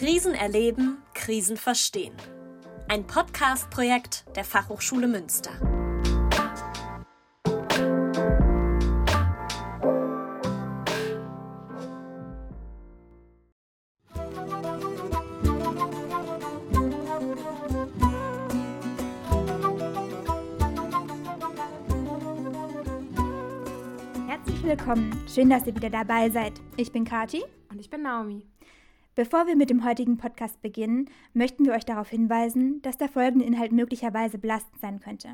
Krisen erleben, Krisen verstehen. Ein Podcast-Projekt der Fachhochschule Münster. Herzlich willkommen. Schön, dass ihr wieder dabei seid. Ich bin Kati. Und ich bin Naomi. Bevor wir mit dem heutigen Podcast beginnen, möchten wir euch darauf hinweisen, dass der folgende Inhalt möglicherweise belastend sein könnte.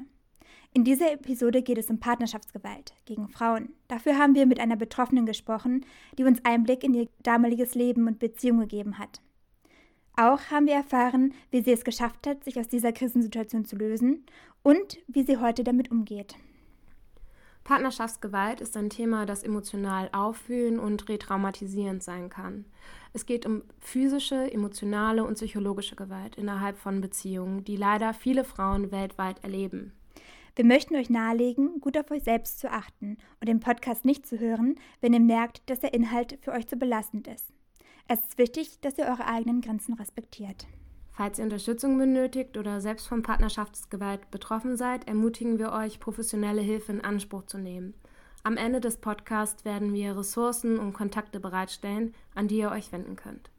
In dieser Episode geht es um Partnerschaftsgewalt gegen Frauen. Dafür haben wir mit einer Betroffenen gesprochen, die uns Einblick in ihr damaliges Leben und Beziehung gegeben hat. Auch haben wir erfahren, wie sie es geschafft hat, sich aus dieser Krisensituation zu lösen und wie sie heute damit umgeht. Partnerschaftsgewalt ist ein Thema, das emotional aufwühlend und retraumatisierend sein kann. Es geht um physische, emotionale und psychologische Gewalt innerhalb von Beziehungen, die leider viele Frauen weltweit erleben. Wir möchten euch nahelegen, gut auf euch selbst zu achten und den Podcast nicht zu hören, wenn ihr merkt, dass der Inhalt für euch zu belastend ist. Es ist wichtig, dass ihr eure eigenen Grenzen respektiert. Falls ihr Unterstützung benötigt oder selbst von Partnerschaftsgewalt betroffen seid, ermutigen wir euch, professionelle Hilfe in Anspruch zu nehmen. Am Ende des Podcasts werden wir Ressourcen und Kontakte bereitstellen, an die ihr euch wenden könnt.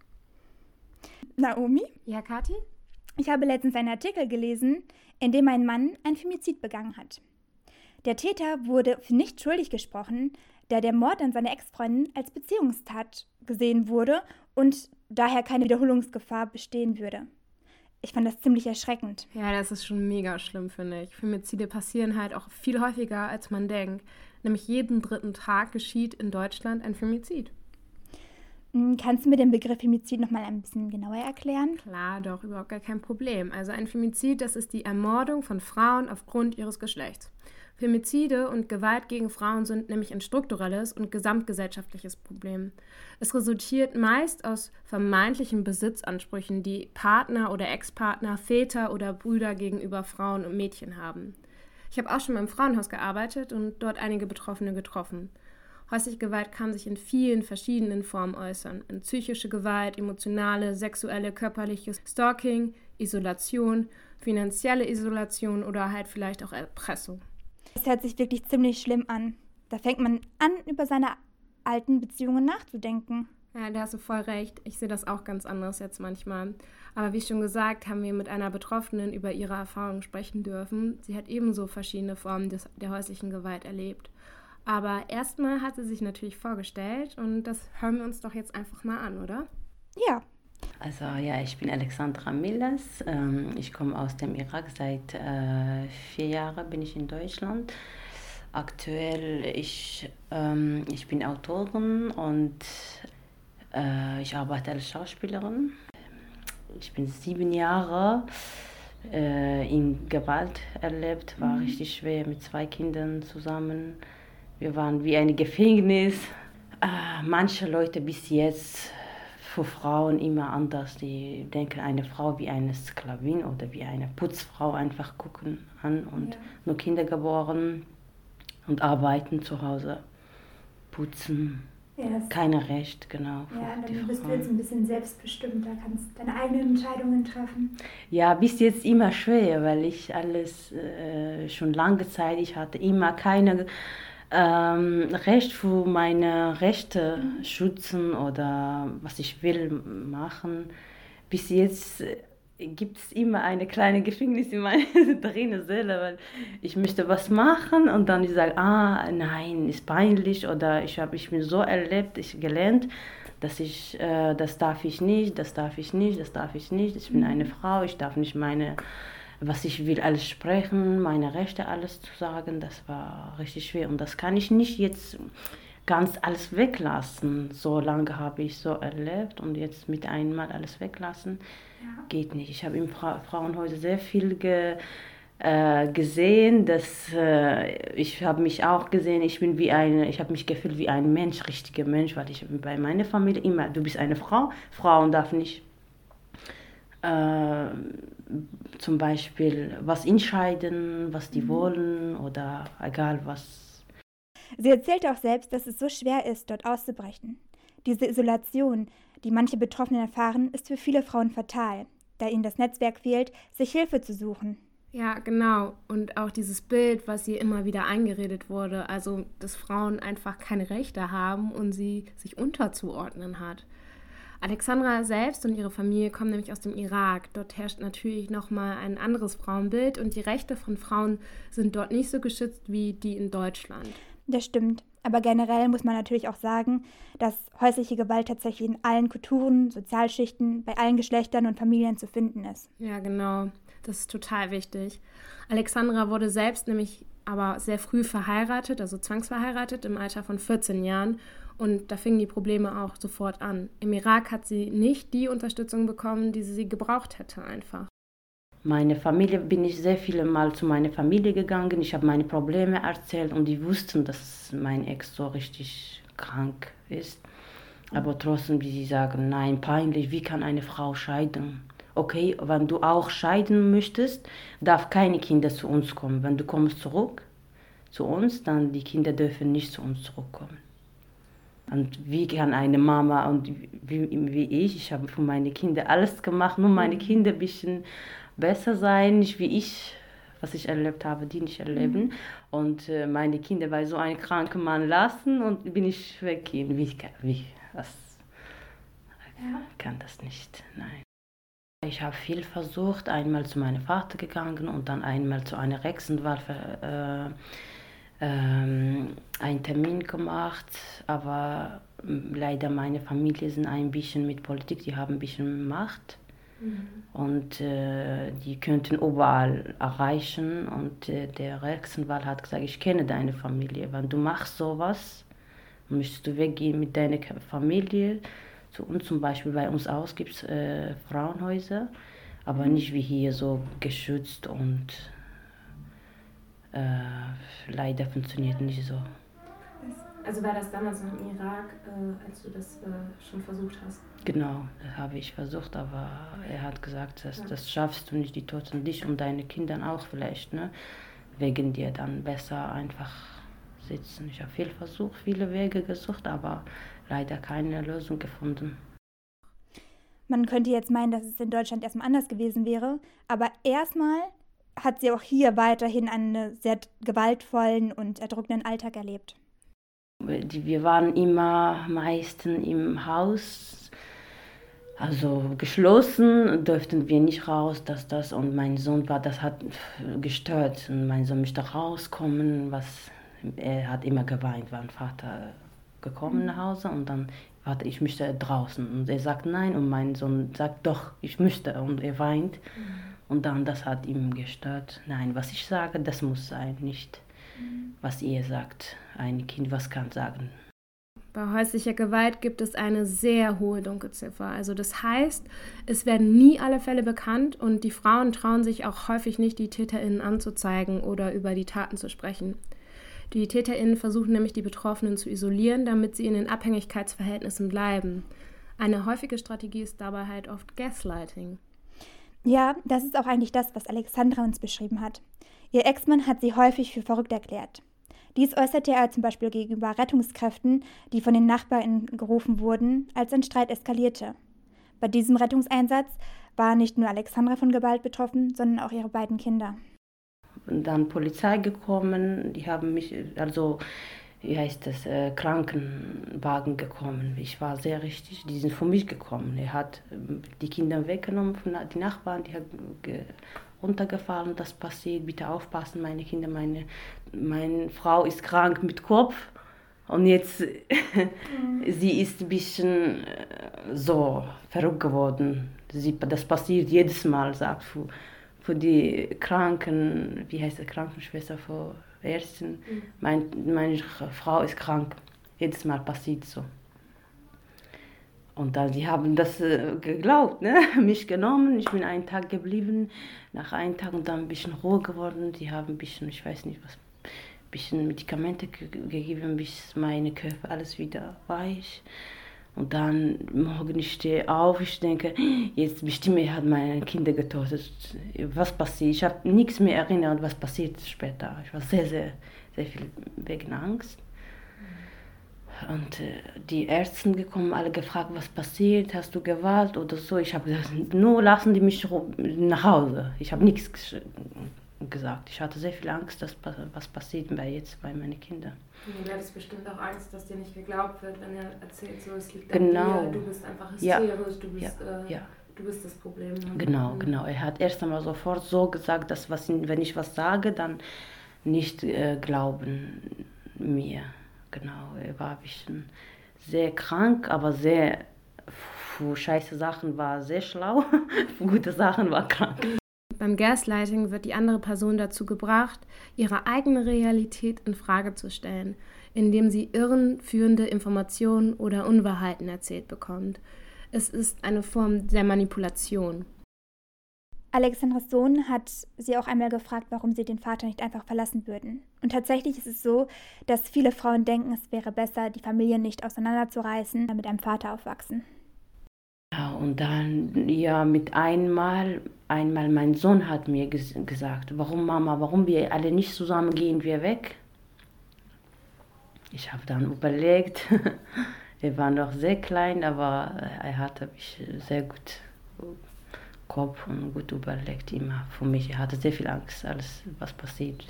Naomi? Ja, Kathi? Ich habe letztens einen Artikel gelesen, in dem ein Mann ein Femizid begangen hat. Der Täter wurde für nicht schuldig gesprochen, da der Mord an seiner Ex-Freundin als Beziehungstat gesehen wurde und daher keine Wiederholungsgefahr bestehen würde. Ich fand das ziemlich erschreckend. Ja, das ist schon mega schlimm, finde ich. Femizide passieren halt auch viel häufiger, als man denkt. Nämlich jeden dritten Tag geschieht in Deutschland ein Femizid. Hm, kannst du mir den Begriff Femizid nochmal ein bisschen genauer erklären? Klar, doch, überhaupt gar kein Problem. Also ein Femizid, das ist die Ermordung von Frauen aufgrund ihres Geschlechts. Femizide und Gewalt gegen Frauen sind nämlich ein strukturelles und gesamtgesellschaftliches Problem. Es resultiert meist aus vermeintlichen Besitzansprüchen, die Partner oder Ex-Partner, Väter oder Brüder gegenüber Frauen und Mädchen haben. Ich habe auch schon mal im Frauenhaus gearbeitet und dort einige Betroffene getroffen. Häusliche Gewalt kann sich in vielen verschiedenen Formen äußern. In psychische Gewalt, emotionale, sexuelle, körperliche Stalking, Isolation, finanzielle Isolation oder halt vielleicht auch Erpressung. Das hört sich wirklich ziemlich schlimm an. Da fängt man an, über seine alten Beziehungen nachzudenken. Ja, da hast du voll recht. Ich sehe das auch ganz anders jetzt manchmal. Aber wie schon gesagt, haben wir mit einer Betroffenen über ihre Erfahrungen sprechen dürfen. Sie hat ebenso verschiedene Formen des, der häuslichen Gewalt erlebt. Aber erstmal hat sie sich natürlich vorgestellt und das hören wir uns doch jetzt einfach mal an, oder? Ja. Also ja, ich bin Alexandra Milles. Ähm, ich komme aus dem Irak. Seit äh, vier Jahren bin ich in Deutschland. Aktuell ich, ähm, ich bin Autorin und äh, ich arbeite als Schauspielerin. Ich bin sieben Jahre äh, in Gewalt erlebt, war mhm. richtig schwer mit zwei Kindern zusammen. Wir waren wie ein Gefängnis. Manche Leute bis jetzt für Frauen immer anders. Die denken eine Frau wie eine Sklavin oder wie eine Putzfrau einfach gucken an und ja. nur Kinder geboren und arbeiten zu Hause, putzen. Ja, Keine Recht, genau. Ja, dann bist Frauen. du jetzt ein bisschen selbstbestimmter, kannst deine eigenen Entscheidungen treffen. Ja, bis jetzt immer schwer, weil ich alles äh, schon lange Zeit, ich hatte immer keine ähm, Recht für meine Rechte schützen oder was ich will machen. Bis jetzt äh, gibt es immer eine kleine Gefängnis in meiner Seele, weil ich möchte was machen und dann ich sage, ah nein, ist peinlich oder ich habe ich bin so erlebt, ich gelernt, dass ich äh, das darf ich nicht, das darf ich nicht, das darf ich nicht. Ich bin mhm. eine Frau, ich darf nicht meine was ich will, alles sprechen, meine Rechte alles zu sagen, das war richtig schwer. Und das kann ich nicht jetzt ganz alles weglassen. So lange habe ich so erlebt und jetzt mit einmal alles weglassen, ja. geht nicht. Ich habe im Fra Frauenhäuser sehr viel ge äh, gesehen, dass äh, ich habe mich auch gesehen, ich bin wie eine, ich habe mich gefühlt wie ein Mensch, richtiger Mensch, weil ich bei meiner Familie immer, du bist eine Frau, Frauen darf nicht äh, zum Beispiel was entscheiden, was die mhm. wollen oder egal was. Sie erzählt auch selbst, dass es so schwer ist, dort auszubrechen. Diese Isolation, die manche Betroffenen erfahren, ist für viele Frauen fatal, da ihnen das Netzwerk fehlt, sich Hilfe zu suchen. Ja, genau. Und auch dieses Bild, was ihr immer wieder eingeredet wurde, also dass Frauen einfach keine Rechte haben und sie sich unterzuordnen hat. Alexandra selbst und ihre Familie kommen nämlich aus dem Irak. Dort herrscht natürlich nochmal ein anderes Frauenbild und die Rechte von Frauen sind dort nicht so geschützt wie die in Deutschland. Das stimmt. Aber generell muss man natürlich auch sagen, dass häusliche Gewalt tatsächlich in allen Kulturen, Sozialschichten, bei allen Geschlechtern und Familien zu finden ist. Ja, genau. Das ist total wichtig. Alexandra wurde selbst nämlich aber sehr früh verheiratet, also zwangsverheiratet im Alter von 14 Jahren. Und da fingen die Probleme auch sofort an. Im Irak hat sie nicht die Unterstützung bekommen, die sie gebraucht hätte einfach. Meine Familie bin ich sehr viele Mal zu meiner Familie gegangen. Ich habe meine Probleme erzählt und die wussten, dass mein Ex so richtig krank ist. Aber trotzdem, wie sie sagen, nein, peinlich, wie kann eine Frau scheiden? Okay, wenn du auch scheiden möchtest, darf keine Kinder zu uns kommen. Wenn du kommst zurück zu uns, dann die Kinder dürfen nicht zu uns zurückkommen. Und wie kann eine Mama und wie, wie ich, ich habe für meine Kinder alles gemacht, nur meine mhm. Kinder ein bisschen besser sein, nicht wie ich, was ich erlebt habe, die nicht erleben. Mhm. Und äh, meine Kinder bei so einem kranken Mann lassen und bin ich weggehen. Wie, wie was? Ja. kann das nicht, nein. Ich habe viel versucht, einmal zu meinem Vater gegangen und dann einmal zu einer Rechtsanwalt äh, ähm, einen Termin gemacht, aber hm, leider meine Familie sind ein bisschen mit Politik, die haben ein bisschen Macht. Mhm. Und äh, die könnten überall erreichen. Und äh, der Rechtsanwalt hat gesagt, ich kenne deine Familie. Wenn du machst sowas, möchtest du weggehen mit deiner Familie. Zu uns zum Beispiel, bei uns aus gibt es äh, Frauenhäuser, aber mhm. nicht wie hier so geschützt und äh, leider funktioniert nicht so. Also war das damals noch im Irak, äh, als du das äh, schon versucht hast? Genau, das habe ich versucht, aber er hat gesagt, dass, ja. das schaffst du nicht, die Toten dich und deine Kinder auch vielleicht, ne? Wegen dir dann besser einfach sitzen. Ich habe viel versucht, viele Wege gesucht, aber leider keine Lösung gefunden. Man könnte jetzt meinen, dass es in Deutschland erstmal anders gewesen wäre, aber erstmal hat sie auch hier weiterhin einen sehr gewaltvollen und erdrückenden Alltag erlebt. Wir waren immer meistens im Haus, also geschlossen, dürften wir nicht raus, dass das und mein Sohn war, das hat gestört und mein Sohn möchte rauskommen, was er hat immer geweint, war ein Vater gekommen nach Hause und dann warte, ich möchte draußen und er sagt nein und mein Sohn sagt doch, ich möchte und er weint. Mhm. Und dann, das hat ihm gestört. Nein, was ich sage, das muss sein, nicht was ihr sagt. Ein Kind, was kann sagen. Bei häuslicher Gewalt gibt es eine sehr hohe Dunkelziffer. Also das heißt, es werden nie alle Fälle bekannt und die Frauen trauen sich auch häufig nicht, die Täterinnen anzuzeigen oder über die Taten zu sprechen. Die Täterinnen versuchen nämlich, die Betroffenen zu isolieren, damit sie in den Abhängigkeitsverhältnissen bleiben. Eine häufige Strategie ist dabei halt oft Gaslighting. Ja, das ist auch eigentlich das, was Alexandra uns beschrieben hat. Ihr Ex-Mann hat sie häufig für verrückt erklärt. Dies äußerte er zum Beispiel gegenüber Rettungskräften, die von den Nachbarn gerufen wurden, als ein Streit eskalierte. Bei diesem Rettungseinsatz war nicht nur Alexandra von Gewalt betroffen, sondern auch ihre beiden Kinder. Und dann Polizei gekommen, die haben mich, also wie heißt das, äh, Krankenwagen gekommen. Ich war sehr richtig, die sind von mich gekommen. Er hat ähm, die Kinder weggenommen, von die Nachbarn, die haben runtergefallen, das passiert, bitte aufpassen, meine Kinder, meine, meine Frau ist krank mit Kopf. Und jetzt, mhm. sie ist ein bisschen äh, so verrückt geworden. Sie, das passiert jedes Mal, sagt für, für die Kranken, wie heißt das, Krankenschwester, für Ärztin, mhm. mein, meine Frau ist krank. Jedes Mal passiert so. Und dann, die haben das äh, geglaubt, ne? mich genommen. Ich bin einen Tag geblieben. Nach einem Tag und dann ein bisschen Ruhe geworden. Die haben ein bisschen, ich weiß nicht was, ein bisschen Medikamente gegeben, bis meine Körper alles wieder weich. Und dann morgen ich stehe auf, ich denke, jetzt bestimmt hat meine Kinder getötet. Was passiert? Ich habe nichts mehr erinnert, was passiert später. Ich war sehr, sehr, sehr viel wegen Angst. und äh, die Ärzte gekommen, alle gefragt, was passiert, hast du Gewalt oder so. Ich habe gesagt, nur lassen die mich nach Hause. Ich habe nichts gesagt. Ich hatte sehr viel Angst, dass was passiert jetzt bei meinen Kindern. Du hattest bestimmt auch Angst, dass dir nicht geglaubt wird, wenn er erzählt, so es liegt genau. an dir, du bist einfach hysterisch, ja. du bist ja. Äh, ja. Du bist das Problem. Genau, genau. Er hat erst einmal sofort so gesagt, dass was, wenn ich was sage, dann nicht äh, glauben mir. Genau, er war ein bisschen sehr krank, aber sehr für scheiße Sachen war sehr schlau, für gute Sachen war krank. Beim Gaslighting wird die andere Person dazu gebracht, ihre eigene Realität in Frage zu stellen, indem sie irrenführende Informationen oder Unwahrheiten erzählt bekommt. Es ist eine Form der Manipulation. Alexandras Sohn hat sie auch einmal gefragt, warum sie den Vater nicht einfach verlassen würden. Und tatsächlich ist es so, dass viele Frauen denken, es wäre besser, die Familie nicht auseinanderzureißen, mit einem Vater aufwachsen. Ja, und dann, ja, mit einmal, einmal mein Sohn hat mir ges gesagt, warum Mama, warum wir alle nicht zusammen gehen, wir weg. Ich habe dann überlegt, er war noch sehr klein, aber er hatte mich sehr gut Kopf und gut überlegt immer für mich. Er hatte sehr viel Angst, alles was passiert,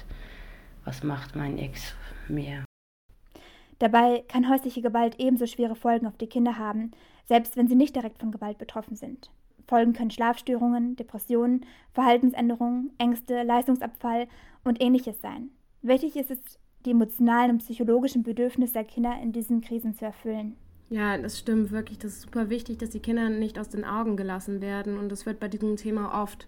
was macht mein Ex mir. Dabei kann häusliche Gewalt ebenso schwere Folgen auf die Kinder haben, selbst wenn sie nicht direkt von Gewalt betroffen sind. Folgen können Schlafstörungen, Depressionen, Verhaltensänderungen, Ängste, Leistungsabfall und ähnliches sein. Wichtig ist es, die emotionalen und psychologischen Bedürfnisse der Kinder in diesen Krisen zu erfüllen. Ja, das stimmt wirklich. Das ist super wichtig, dass die Kinder nicht aus den Augen gelassen werden. Und das wird bei diesem Thema oft.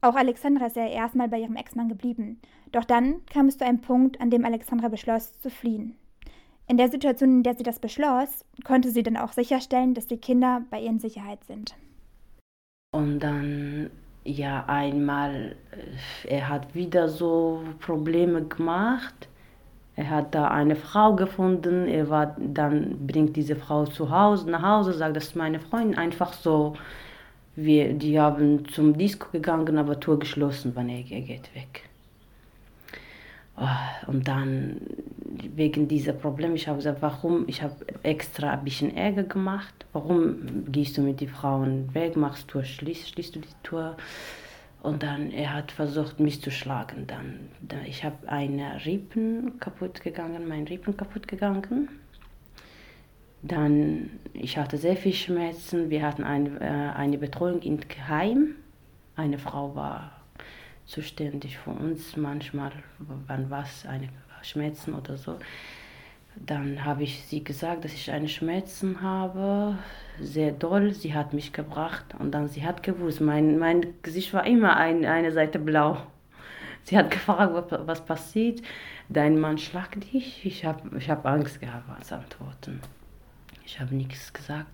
Auch Alexandra ist ja erstmal bei ihrem Ex-Mann geblieben. Doch dann kam es zu einem Punkt, an dem Alexandra beschloss, zu fliehen. In der Situation, in der sie das beschloss, konnte sie dann auch sicherstellen, dass die Kinder bei ihr in Sicherheit sind. Und dann, ja, einmal, äh, er hat wieder so Probleme gemacht er hat da eine Frau gefunden, er war, dann bringt diese Frau zu Hause, nach Hause, sagt, das ist meine Freundin, einfach so. Wir, die haben zum Disco gegangen, aber Tour geschlossen, wann er, er geht weg. Oh, und dann wegen dieser Probleme, ich habe gesagt, warum, ich habe extra ein bisschen Ärger gemacht, warum gehst du mit den Frauen weg, machst du, schließt, schließt du die Tour? Und dann, er hat versucht, mich zu schlagen. Dann, ich habe eine Rippen kaputt gegangen, mein Rippen kaputt gegangen. Dann, ich hatte sehr viel Schmerzen. Wir hatten ein, äh, eine Betreuung im Heim. Eine Frau war zuständig für uns. Manchmal, wann was, eine Schmerzen oder so. Dann habe ich sie gesagt, dass ich eine Schmerzen habe, sehr doll. Sie hat mich gebracht und dann sie hat gewusst, mein, mein Gesicht war immer ein, eine Seite blau. Sie hat gefragt, was, passiert. Dein Mann schlagt dich. Ich habe ich hab Angst gehabt als Antworten. Ich habe nichts gesagt.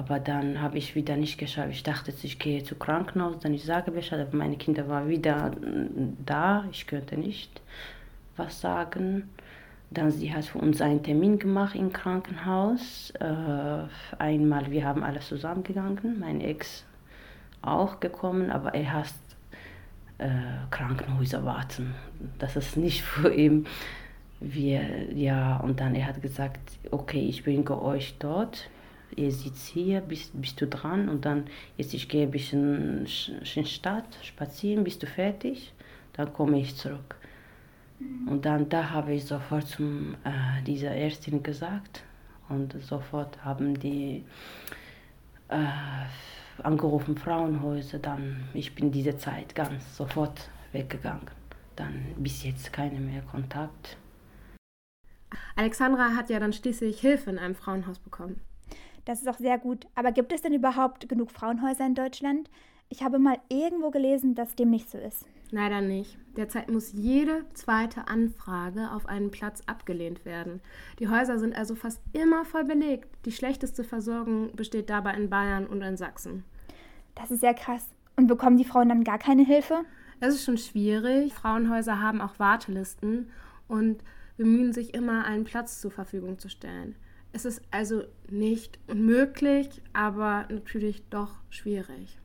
Aber dann habe ich wieder nicht geschafft. Ich dachte, ich gehe zu Krankenhaus, dann ich sage Bescheid. Aber meine Kinder waren wieder da. Ich könnte nicht was sagen. Dann sie hat für uns einen Termin gemacht im Krankenhaus. Äh, einmal, wir haben alles zusammengegangen, mein Ex auch gekommen, aber er hasst äh, Krankenhäuser warten. Das ist nicht für ihn. Wir, ja, und dann er hat gesagt, okay, ich bringe euch dort. Ihr sitzt hier, bist, bist du dran und dann jetzt ich gehe ein bisschen in die Stadt spazieren, bist du fertig, dann komme ich zurück. Und dann da habe ich sofort zum äh, dieser Ärztin gesagt und sofort haben die äh, angerufen Frauenhäuser. Dann ich bin diese Zeit ganz sofort weggegangen. Dann bis jetzt keine mehr Kontakt. Alexandra hat ja dann schließlich Hilfe in einem Frauenhaus bekommen. Das ist auch sehr gut. Aber gibt es denn überhaupt genug Frauenhäuser in Deutschland? Ich habe mal irgendwo gelesen, dass dem nicht so ist. Leider nicht. Derzeit muss jede zweite Anfrage auf einen Platz abgelehnt werden. Die Häuser sind also fast immer voll belegt. Die schlechteste Versorgung besteht dabei in Bayern und in Sachsen. Das ist sehr krass. Und bekommen die Frauen dann gar keine Hilfe? Es ist schon schwierig. Frauenhäuser haben auch Wartelisten und bemühen sich immer, einen Platz zur Verfügung zu stellen. Es ist also nicht unmöglich, aber natürlich doch schwierig.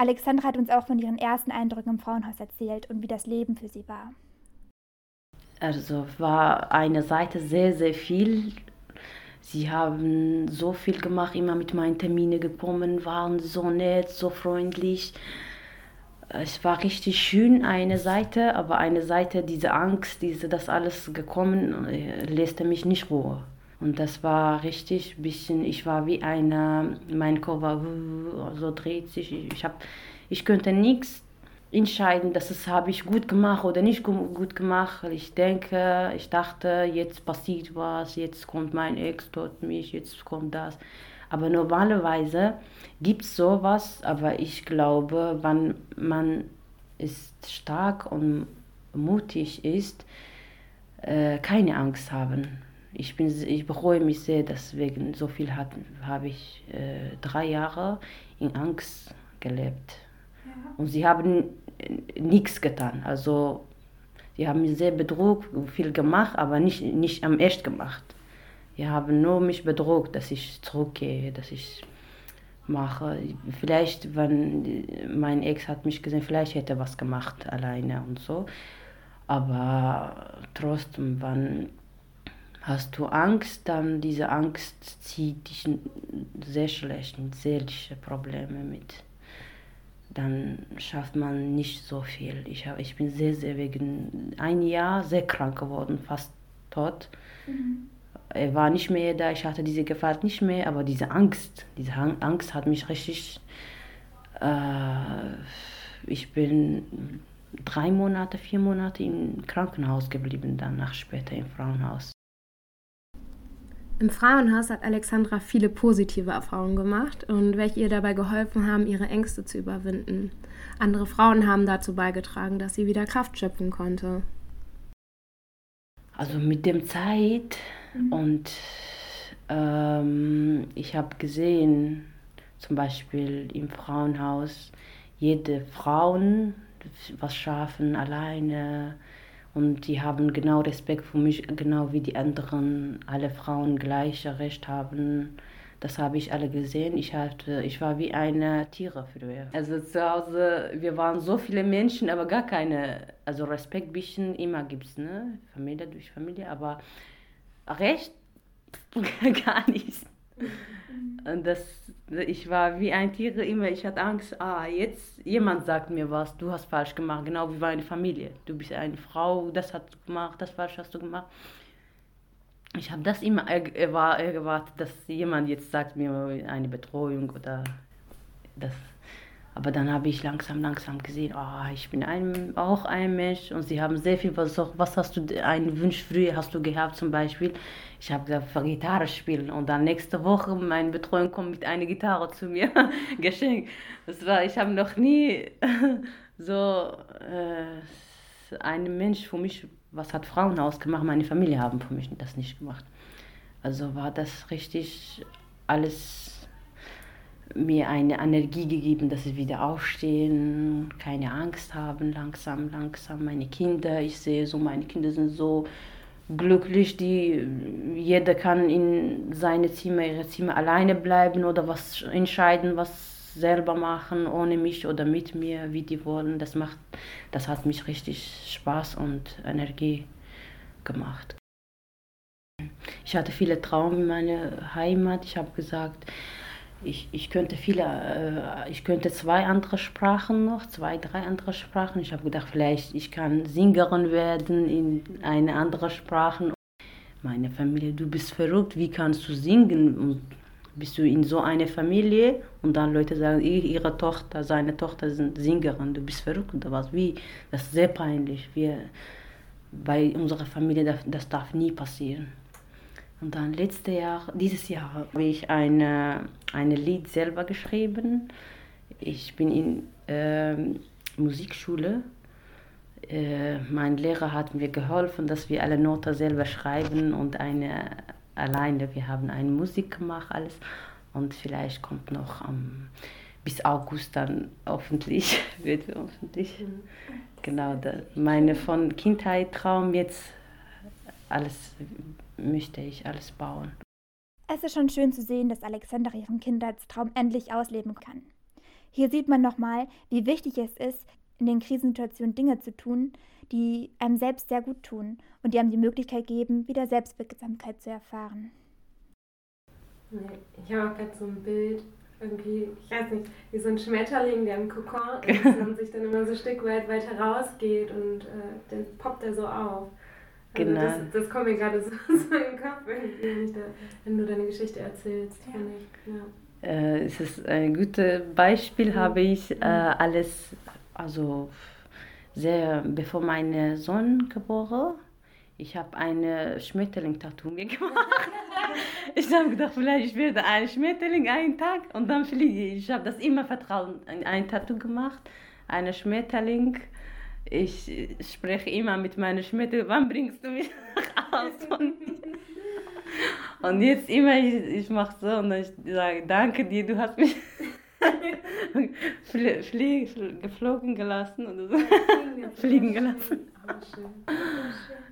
Alexandra hat uns auch von ihren ersten Eindrücken im Frauenhaus erzählt und wie das Leben für sie war. Also war eine Seite sehr, sehr viel. Sie haben so viel gemacht, immer mit meinen Terminen gekommen, waren so nett, so freundlich. Es war richtig schön, eine Seite, aber eine Seite, diese Angst, diese, das alles gekommen, äh, lässt mich nicht Ruhe. Und das war richtig ein bisschen, ich war wie eine, mein war so dreht sich. Ich, hab, ich könnte nichts entscheiden, dass es habe ich gut gemacht oder nicht gut gemacht. Ich denke, ich dachte, jetzt passiert was, jetzt kommt mein Ex, tot mich, jetzt kommt das. Aber normalerweise gibt es sowas, aber ich glaube, wenn man ist stark und mutig ist, äh, keine Angst haben. Ich, bin, ich bereue mich sehr, deswegen so viel habe ich äh, drei Jahre in Angst gelebt. Und sie haben nichts getan. Also sie haben mich sehr bedroht, viel gemacht, aber nicht, nicht am echt gemacht. Sie haben nur mich bedroht, dass ich zurückgehe, dass ich mache. Vielleicht, wenn mein Ex hat mich gesehen, vielleicht hätte er was gemacht alleine und so. Aber trotzdem, wenn hast du Angst, dann diese Angst zieht dich sehr schlecht mit seelischen Problemen mit dann schafft man nicht so viel. Ich, hab, ich bin sehr, sehr wegen ein Jahr sehr krank geworden, fast tot. Mhm. Er war nicht mehr da, ich hatte diese Gewalt nicht mehr, aber diese Angst, diese Angst hat mich richtig. Äh, ich bin drei Monate, vier Monate im Krankenhaus geblieben, danach später im Frauenhaus. Im Frauenhaus hat Alexandra viele positive Erfahrungen gemacht und welche ihr dabei geholfen haben, ihre Ängste zu überwinden. Andere Frauen haben dazu beigetragen, dass sie wieder Kraft schöpfen konnte. Also mit dem Zeit mhm. und ähm, ich habe gesehen, zum Beispiel im Frauenhaus, jede Frau was schaffen alleine und die haben genau Respekt für mich, genau wie die anderen, alle Frauen gleiche Recht haben. Das habe ich alle gesehen. Ich, hatte, ich war wie eine Tiere früher. Also zu Hause, wir waren so viele Menschen, aber gar keine, also Respekt bisschen immer gibt es, ne? Familie durch Familie, aber Recht gar nichts. Und das, ich war wie ein Tier immer, ich hatte Angst, ah, jetzt jemand sagt mir was, du hast falsch gemacht, genau wie meine Familie. Du bist eine Frau, das hast du gemacht, das falsch hast du gemacht. Ich habe das immer erwartet, dass jemand jetzt sagt mir eine Betreuung oder das. Aber dann habe ich langsam, langsam gesehen, oh, ich bin ein, auch ein Mensch und sie haben sehr viel versucht. Was hast du, einen Wunsch früher hast du gehabt zum Beispiel? Ich habe gesagt, für Gitarre spielen und dann nächste Woche mein Betreuung kommt mit einer Gitarre zu mir geschenkt. Das war, ich habe noch nie so äh, ein Mensch für mich, was hat Frauen ausgemacht, meine Familie haben für mich das nicht gemacht. Also war das richtig alles mir eine Energie gegeben, dass sie wieder aufstehen, keine Angst haben, langsam, langsam. Meine Kinder, ich sehe so, meine Kinder sind so glücklich, die jeder kann in seine Zimmer, ihre Zimmer alleine bleiben oder was entscheiden, was selber machen, ohne mich oder mit mir, wie die wollen. Das macht, das hat mich richtig Spaß und Energie gemacht. Ich hatte viele Traum in meiner Heimat. Ich habe gesagt, ich, ich könnte viele, äh, ich könnte zwei andere Sprachen noch, zwei, drei andere Sprachen. Ich habe gedacht, vielleicht ich kann Sängerin werden in eine andere Sprache. Meine Familie, du bist verrückt, wie kannst du singen? Und bist du in so einer Familie und dann Leute sagen, ihre Tochter, seine Tochter sind Sängerin, du bist verrückt oder was? Wie? Das ist sehr peinlich. Wir, bei unserer Familie, das darf nie passieren. Und dann letztes Jahr, dieses Jahr habe ich eine, ein Lied selber geschrieben. Ich bin in äh, Musikschule. Äh, mein Lehrer hat mir geholfen, dass wir alle Noten selber schreiben und eine alleine. Wir haben eine Musik gemacht, alles. Und vielleicht kommt noch um, bis August dann hoffentlich, wird hoffentlich. Mhm. Genau, da, meine von Kindheit Traum jetzt alles möchte ich alles bauen. Es ist schon schön zu sehen, dass Alexander ihren Kindheitstraum endlich ausleben kann. Hier sieht man nochmal, wie wichtig es ist, in den Krisensituationen Dinge zu tun, die einem selbst sehr gut tun und die einem die Möglichkeit geben, wieder Selbstwirksamkeit zu erfahren. Ich habe auch gerade so ein Bild, irgendwie, ich weiß nicht, wie so ein Schmetterling, der im Kokon ist und sich dann immer so ein Stück weit weiter rausgeht und äh, dann poppt er so auf. Also genau. Das, das kommt mir gerade so, so in den Kopf, wenn, da, wenn, du deine Geschichte erzählst, ja. finde ich. Ja. Äh, es ist ein gutes Beispiel, mhm. habe ich äh, mhm. alles, also sehr, bevor mein Sohn geboren ich habe eine Schmetterling-Tattoo mir gemacht. ich habe gedacht, vielleicht ich werde ein Schmetterling einen Tag und dann fliege ich. Ich habe das immer vertraut, ein Tattoo gemacht, eine Schmetterling. Ich spreche immer mit meiner Schmetterling, wann bringst du mich nach Hause? Und jetzt immer, ich, ich mache so und ich sage, danke dir, du hast mich flie, flie, geflogen gelassen oder so. Fliegen gelassen.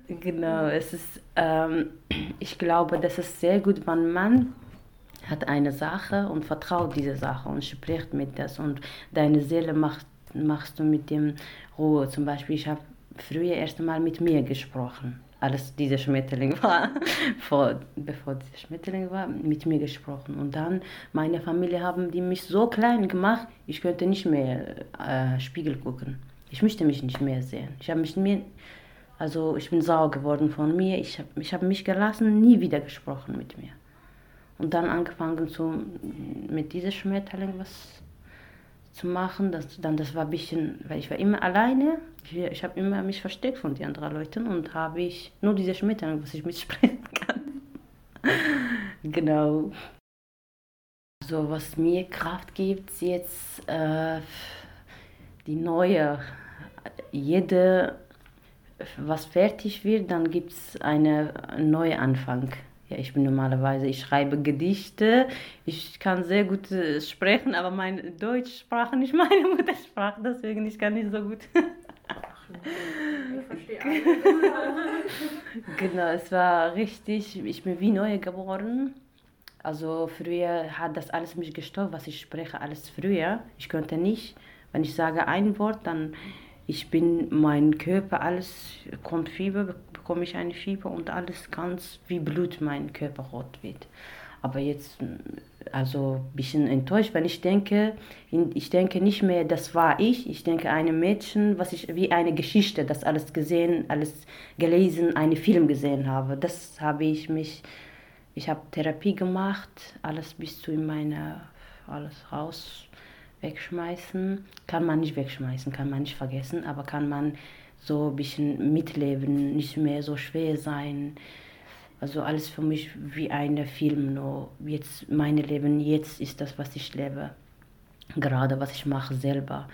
Genau, es ist, ähm, ich glaube, das ist sehr gut, wenn man hat eine Sache und vertraut diese Sache und spricht mit das und deine Seele macht, machst du mit dem Ruhe. Zum Beispiel, ich habe früher erst einmal mit mir gesprochen als dieser Schmetterling war, vor, bevor dieser Schmetterling war, mit mir gesprochen. Und dann, meine Familie haben die mich so klein gemacht, ich könnte nicht mehr äh, Spiegel gucken. Ich möchte mich nicht mehr sehen. Ich habe mich mehr, also ich bin sauer geworden von mir. Ich habe ich hab mich gelassen, nie wieder gesprochen mit mir. Und dann angefangen zu, mit diesem Schmetterling was zu machen. Das, dann, das war ein bisschen, weil ich war immer alleine. Ich, ich habe immer mich versteckt von den anderen Leuten und habe ich nur diese Schmetterling, was ich mitsprechen kann. genau. So, was mir Kraft gibt, jetzt äh, die neue, jede, was fertig wird, dann gibt es einen neuen Anfang. Ja, ich bin normalerweise, ich schreibe Gedichte, ich kann sehr gut äh, sprechen, aber meine Deutschsprache nicht meine Muttersprache, deswegen ich kann nicht so gut. Ich verstehe Genau, es war richtig, ich bin wie neu geboren. Also früher hat das alles mich gestört, was ich spreche, alles früher. Ich konnte nicht, wenn ich sage ein Wort, dann ich bin, mein Körper, alles kommt Fieber, bekomme ich eine Fieber und alles ganz wie Blut, mein Körper rot wird. Aber jetzt, also ein bisschen enttäuscht, weil ich denke, ich denke nicht mehr, das war ich. Ich denke, ein Mädchen, was ich wie eine Geschichte, das alles gesehen, alles gelesen, einen Film gesehen habe. Das habe ich mich, ich habe Therapie gemacht, alles bis zu in meine, alles raus wegschmeißen. Kann man nicht wegschmeißen, kann man nicht vergessen, aber kann man so ein bisschen mitleben, nicht mehr so schwer sein. Also alles für mich wie ein Film, nur jetzt mein Leben, jetzt ist das, was ich lebe. Gerade was ich mache selber.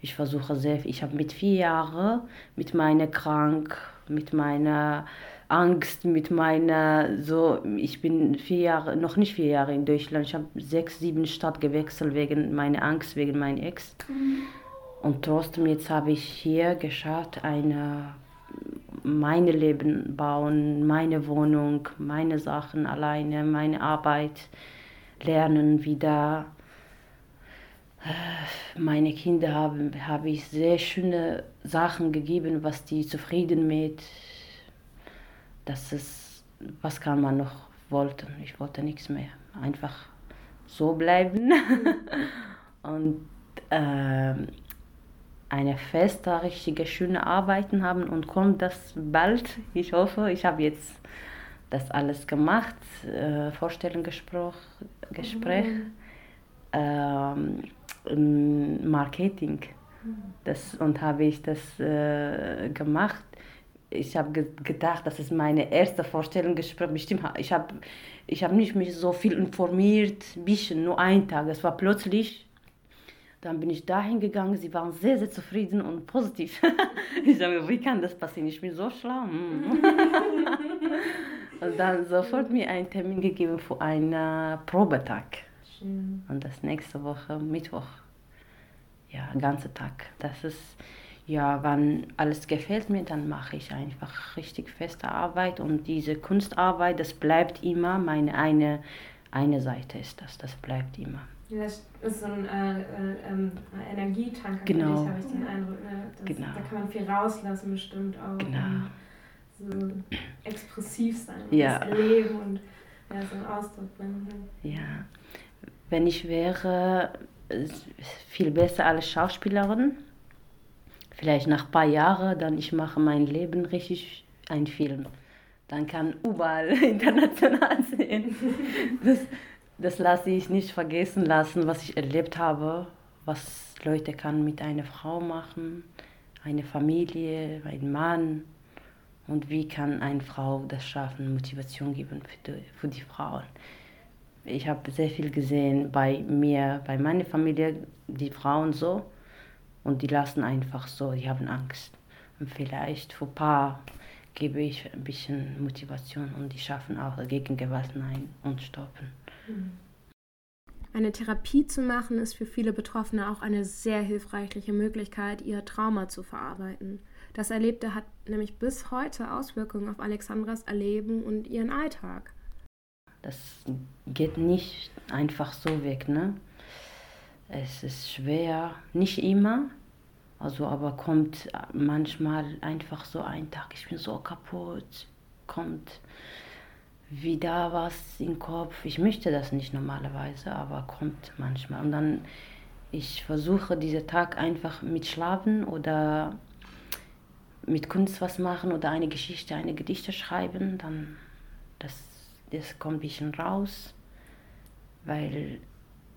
Ich versuche sehr, ich habe mit vier Jahren, mit meiner Krank, mit meiner Angst mit meiner, so, ich bin vier Jahre, noch nicht vier Jahre in Deutschland, ich habe sechs, sieben Stadt gewechselt wegen meiner Angst, wegen meinem Ex. Mhm. Und trotzdem jetzt habe ich hier geschafft, eine, meine Leben bauen, meine Wohnung, meine Sachen alleine, meine Arbeit lernen wieder. Meine Kinder haben habe ich sehr schöne Sachen gegeben, was die zufrieden mit das ist, was kann man noch wollten? Ich wollte nichts mehr. Einfach so bleiben und äh, eine feste, richtige, schöne Arbeiten haben und kommt das bald. Ich hoffe, ich habe jetzt das alles gemacht, äh, Vorstellungsgespräch, Gespräch, mhm. ähm, Marketing. Mhm. Das, und habe ich das äh, gemacht ich habe ge gedacht, das ist meine erste Vorstellungsgespräch. Bestimmt, ich habe ich hab nicht mich so viel informiert, ein bisschen, nur einen Tag. Es war plötzlich, dann bin ich dahin gegangen, sie waren sehr, sehr zufrieden und positiv. ich habe wie kann das passieren? Ich bin so schlau. Hm. und dann sofort mir einen Termin gegeben für einen Probetag. Schön. Und das nächste Woche, Mittwoch. Ja, ganze Tag. Das ist ja, wenn alles gefällt mir, dann mache ich einfach richtig feste Arbeit und diese Kunstarbeit, das bleibt immer, meine eine, eine Seite ist das, das bleibt immer. Ja, das ist so ein äh, äh, ähm, Energietanker, genau. habe ich den Eindruck. Ne? Das, genau. Da kann man viel rauslassen, bestimmt auch. Genau. so expressiv sein, ja. das Leben und ja, so einen Ausdruck bringen. Ja, wenn ich wäre viel besser als Schauspielerin, vielleicht nach ein paar Jahren, dann ich mache mein Leben richtig ein Film. Dann kann überall international sehen. Das, das lasse ich nicht vergessen lassen, was ich erlebt habe, was Leute kann mit einer Frau machen, eine Familie, ein Mann und wie kann eine Frau das schaffen, Motivation geben für die, für die Frauen. Ich habe sehr viel gesehen bei mir, bei meiner Familie, die Frauen so und die lassen einfach so, die haben Angst. Und vielleicht für ein paar gebe ich ein bisschen Motivation und die schaffen auch gegen Gewalt Nein und stoppen. Eine Therapie zu machen ist für viele Betroffene auch eine sehr hilfreiche Möglichkeit, ihr Trauma zu verarbeiten. Das Erlebte hat nämlich bis heute Auswirkungen auf Alexandras Erleben und ihren Alltag. Das geht nicht einfach so weg, ne? Es ist schwer, nicht immer, also aber kommt manchmal einfach so ein Tag, ich bin so kaputt, kommt wieder was im Kopf. Ich möchte das nicht normalerweise, aber kommt manchmal. Und dann, ich versuche diesen Tag einfach mit Schlafen oder mit Kunst was machen oder eine Geschichte, eine Gedichte schreiben, dann das, das kommt ein bisschen raus. Weil,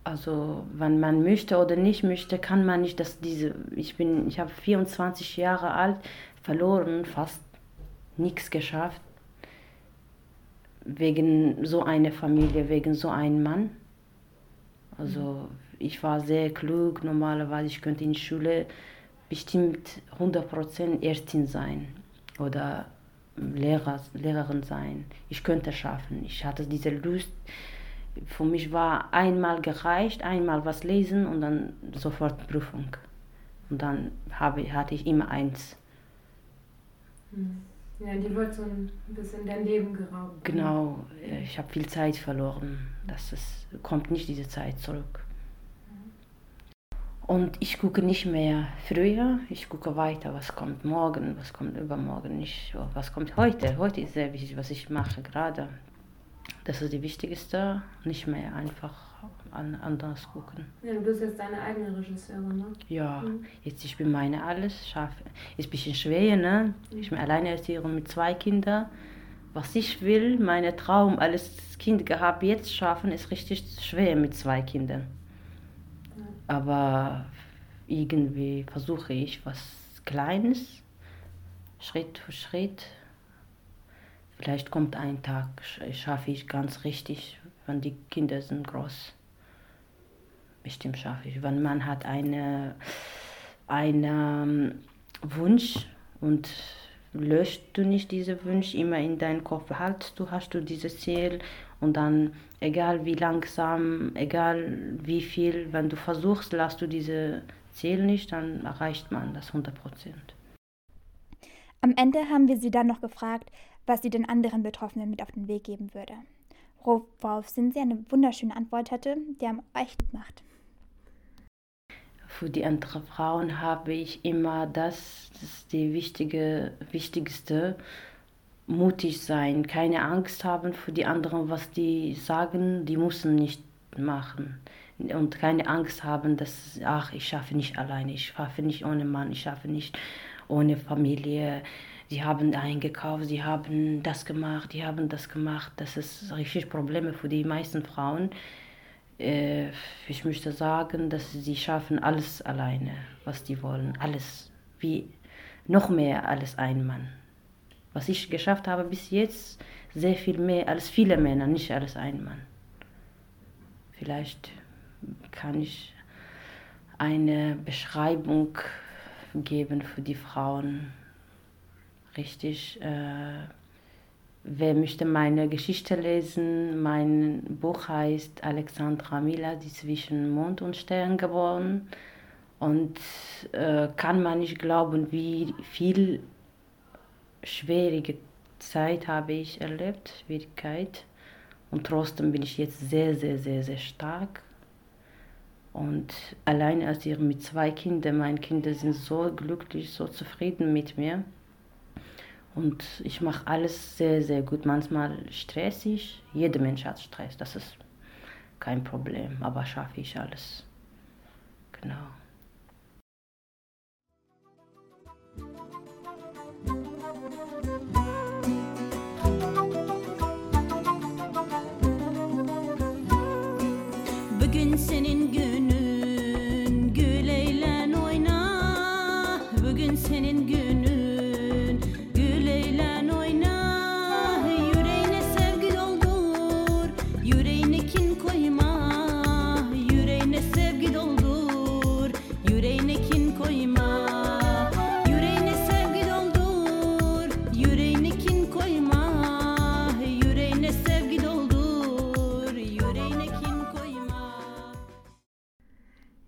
also, wenn man möchte oder nicht möchte, kann man nicht, dass diese, ich bin, ich habe 24 Jahre alt, verloren, fast nichts geschafft wegen so einer Familie, wegen so einem Mann. Also ich war sehr klug, normalerweise ich könnte in Schule bestimmt 100% Ärztin sein oder Lehrer, Lehrerin sein. Ich könnte schaffen. Ich hatte diese Lust. Für mich war einmal gereicht, einmal was lesen und dann sofort Prüfung. Und dann habe, hatte ich immer eins. Mhm. Ja, die wird so ein bisschen dein Leben geraubt. Genau, ich habe viel Zeit verloren. Das ist, kommt nicht diese Zeit zurück. Und ich gucke nicht mehr früher, ich gucke weiter, was kommt morgen, was kommt übermorgen, nicht, was kommt heute. Heute ist sehr wichtig, was ich mache gerade. Das ist die wichtigste, nicht mehr einfach an, anders gucken. Ja, du bist jetzt deine eigene Regisseurin, ne? Ja, mhm. jetzt ich bin meine alles, schaffe. Ist ein bisschen schwer, ne? Ich bin Alleinerziehung mit zwei Kindern. Was ich will, meine Traum, alles Kind gehabt, jetzt schaffen, ist richtig schwer mit zwei Kindern. Aber irgendwie versuche ich was Kleines, Schritt für Schritt. Vielleicht kommt ein Tag, schaffe ich ganz richtig, wenn die Kinder sind groß bestimmt schaffe ich. Wenn man hat einen eine Wunsch und löscht du nicht diesen Wunsch immer in deinen Kopf, behaltst du, hast du dieses Ziel und dann, egal wie langsam, egal wie viel, wenn du versuchst, lässt du dieses Ziel nicht, dann erreicht man das 100 Prozent. Am Ende haben wir sie dann noch gefragt, was sie den anderen Betroffenen mit auf den Weg geben würde. Worauf Cindy eine wunderschöne Antwort hatte, die am echt macht für die anderen Frauen habe ich immer das, das ist die wichtige, wichtigste, mutig sein, keine Angst haben für die anderen, was die sagen, die müssen nicht machen. Und keine Angst haben, dass, ach, ich schaffe nicht alleine, ich schaffe nicht ohne Mann, ich schaffe nicht ohne Familie. Sie haben eingekauft, sie haben das gemacht, die haben das gemacht. Das ist richtig Probleme für die meisten Frauen äh, ich möchte sagen, dass sie schaffen alles alleine, was die wollen, alles, wie noch mehr als ein Mann. Was ich geschafft habe bis jetzt, sehr viel mehr als viele Männer, nicht als ein Mann. Vielleicht kann ich eine Beschreibung geben für die Frauen. Richtig. Äh, Wer möchte meine Geschichte lesen? Mein Buch heißt Alexandra Mila, die zwischen Mond und Stern geboren. Und äh, kann man nicht glauben, wie viel schwierige Zeit habe ich erlebt, Schwierigkeit. Und trotzdem bin ich jetzt sehr, sehr, sehr, sehr stark. Und allein als ich mit zwei Kindern, meine Kinder sind so glücklich, so zufrieden mit mir. Und ich mache alles sehr, sehr gut. Manchmal stressig. Jeder Mensch hat Stress, das ist kein Problem. Aber schaffe ich alles. Genau. Bugün senin günün Gül eğlen oyna Bugün senin günün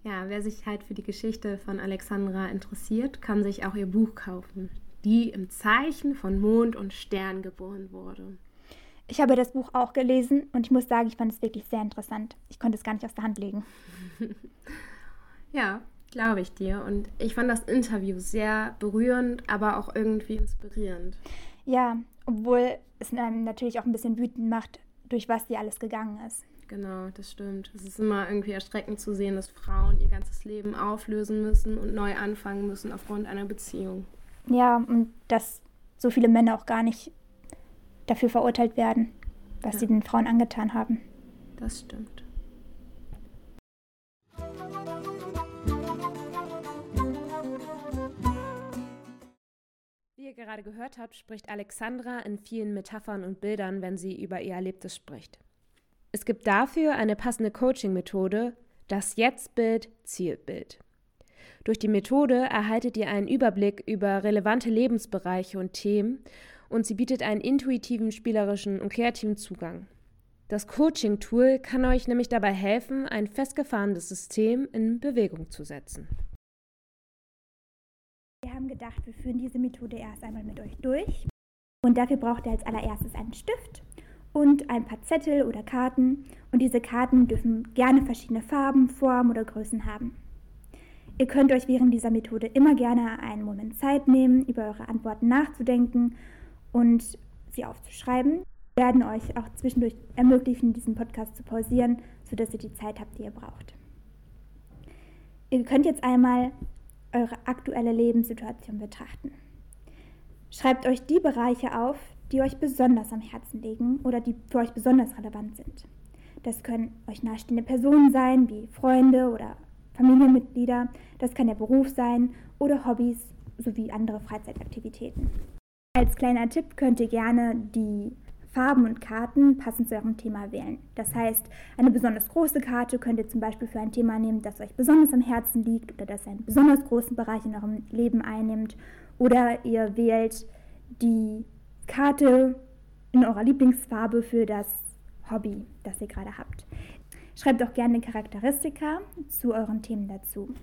Ja, wer sich halt für die Geschichte von Alexandra interessiert, kann sich auch ihr Buch kaufen, die im Zeichen von Mond und Stern geboren wurde. Ich habe das Buch auch gelesen und ich muss sagen, ich fand es wirklich sehr interessant. Ich konnte es gar nicht aus der Hand legen. Ja, glaube ich dir. Und ich fand das Interview sehr berührend, aber auch irgendwie inspirierend. Ja, obwohl es einem natürlich auch ein bisschen wütend macht, durch was sie alles gegangen ist. Genau, das stimmt. Es ist immer irgendwie erschreckend zu sehen, dass Frauen ihr ganzes Leben auflösen müssen und neu anfangen müssen aufgrund einer Beziehung. Ja, und dass so viele Männer auch gar nicht dafür verurteilt werden, was Ja. sie den Frauen angetan haben. Das stimmt. Wie ihr gerade gehört habt, spricht Alexandra in vielen Metaphern und Bildern, wenn sie über ihr Erlebtes spricht. Es gibt dafür eine passende Coaching-Methode, das Jetzt-Bild, Zielbild. Durch die Methode erhaltet ihr einen Überblick über relevante Lebensbereiche und Themen und sie bietet einen intuitiven, spielerischen und kreativen Zugang. Das Coaching-Tool kann euch nämlich dabei helfen, ein festgefahrenes System in Bewegung zu setzen. Wir haben gedacht, wir führen diese Methode erst einmal mit euch durch. Und dafür braucht ihr als allererstes einen Stift und ein paar Zettel oder Karten. Und diese Karten dürfen gerne verschiedene Farben, Formen oder Größen haben. Ihr könnt euch während dieser Methode immer gerne einen Moment Zeit nehmen, über eure Antworten nachzudenken und sie aufzuschreiben. Wir werden euch auch zwischendurch ermöglichen, diesen Podcast zu pausieren, sodass ihr die Zeit habt, die ihr braucht. Ihr könnt jetzt einmal eure aktuelle Lebenssituation betrachten. Schreibt euch die Bereiche auf, die euch besonders am Herzen liegen oder die für euch besonders relevant sind. Das können euch nahestehende Personen sein, wie Freunde oder Familienmitglieder. Das kann der Beruf sein oder Hobbys sowie andere Freizeitaktivitäten. Als kleiner Tipp könnt ihr gerne die Farben und Karten passend zu eurem Thema wählen. Das heißt, eine besonders große Karte könnt ihr zum Beispiel für ein Thema nehmen, das euch besonders am Herzen liegt oder das einen besonders großen Bereich in eurem Leben einnimmt. Oder ihr wählt die Karte in eurer Lieblingsfarbe für das Hobby, das ihr gerade habt. Schreibt auch gerne Charakteristika zu euren Themen dazu.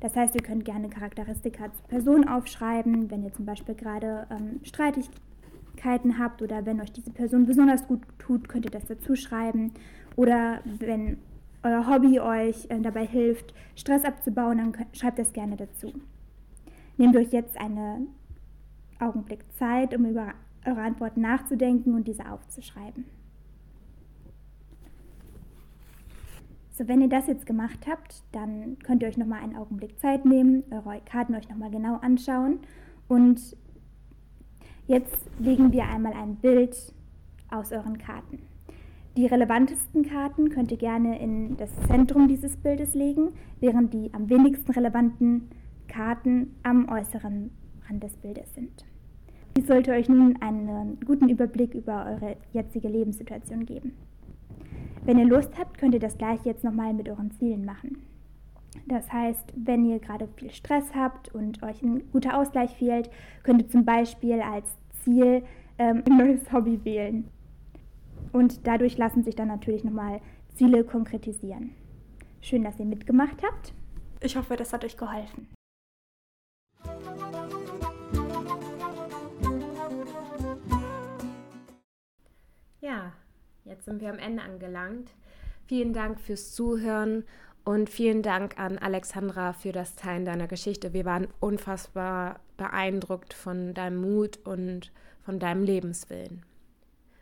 Das heißt, ihr könnt gerne Charakteristika zur Person aufschreiben, wenn ihr zum Beispiel gerade ähm, Streitigkeiten habt oder wenn euch diese Person besonders gut tut, könnt ihr das dazu schreiben. Oder wenn euer Hobby euch äh, dabei hilft, Stress abzubauen, dann könnt, schreibt das gerne dazu. Nehmt euch jetzt einen Augenblick Zeit, um über eure Antworten nachzudenken und diese aufzuschreiben. So, wenn ihr das jetzt gemacht habt, dann könnt ihr euch nochmal einen Augenblick Zeit nehmen, eure Karten euch nochmal genau anschauen und jetzt legen wir einmal ein Bild aus euren Karten. Die relevantesten Karten könnt ihr gerne in das Zentrum dieses Bildes legen, während die am wenigsten relevanten Karten am äußeren Rand des Bildes sind. Dies sollte euch nun einen guten Überblick über eure jetzige Lebenssituation geben. Wenn ihr Lust habt, könnt ihr das gleiche jetzt nochmal mit euren Zielen machen. Das heißt, wenn ihr gerade viel Stress habt und euch ein guter Ausgleich fehlt, könnt ihr zum Beispiel als Ziel ähm, ein neues Hobby wählen. Und dadurch lassen sich dann natürlich nochmal Ziele konkretisieren. Schön, dass ihr mitgemacht habt. Ich hoffe, das hat euch geholfen. Ja, jetzt sind wir am Ende angelangt. Vielen Dank fürs Zuhören Und vielen Dank an Alexandra für das Teilen deiner Geschichte. Wir waren unfassbar beeindruckt von deinem Mut und von deinem Lebenswillen.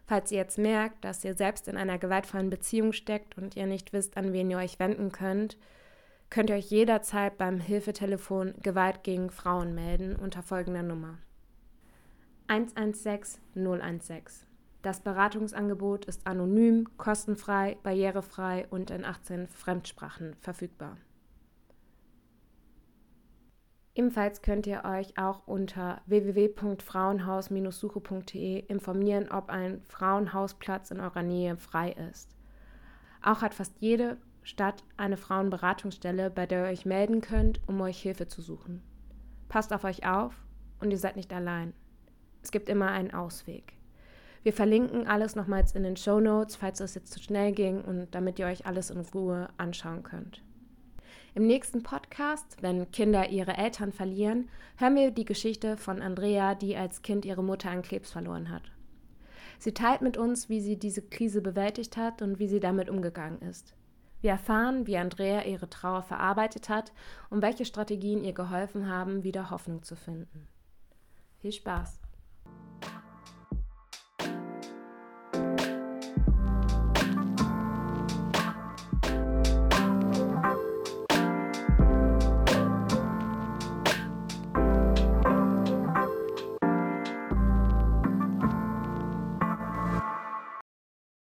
Falls ihr jetzt merkt, dass ihr selbst in einer gewaltvollen Beziehung steckt und ihr nicht wisst, an wen ihr euch wenden könnt, könnt ihr euch jederzeit beim Hilfetelefon Gewalt gegen Frauen melden unter folgender Nummer 116 016. Das Beratungsangebot ist anonym, kostenfrei, barrierefrei und in 18 Fremdsprachen verfügbar. Ebenfalls könnt ihr euch auch unter www.frauenhaus-suche.de informieren, ob ein Frauenhausplatz in eurer Nähe frei ist. Auch hat fast jede Stadt eine Frauenberatungsstelle, bei der ihr euch melden könnt, um euch Hilfe zu suchen. Passt auf euch auf und ihr seid nicht allein. Es gibt immer einen Ausweg. Wir verlinken alles nochmals in den Show Notes, falls es jetzt zu schnell ging und damit ihr euch alles in Ruhe anschauen könnt. Im nächsten Podcast, wenn Kinder ihre Eltern verlieren, hören wir die Geschichte von Andrea, die als Kind ihre Mutter an Krebs verloren hat. Sie teilt mit uns, wie sie diese Krise bewältigt hat und wie sie damit umgegangen ist. Wir erfahren, wie Andrea ihre Trauer verarbeitet hat und welche Strategien ihr geholfen haben, wieder Hoffnung zu finden. Viel Spaß!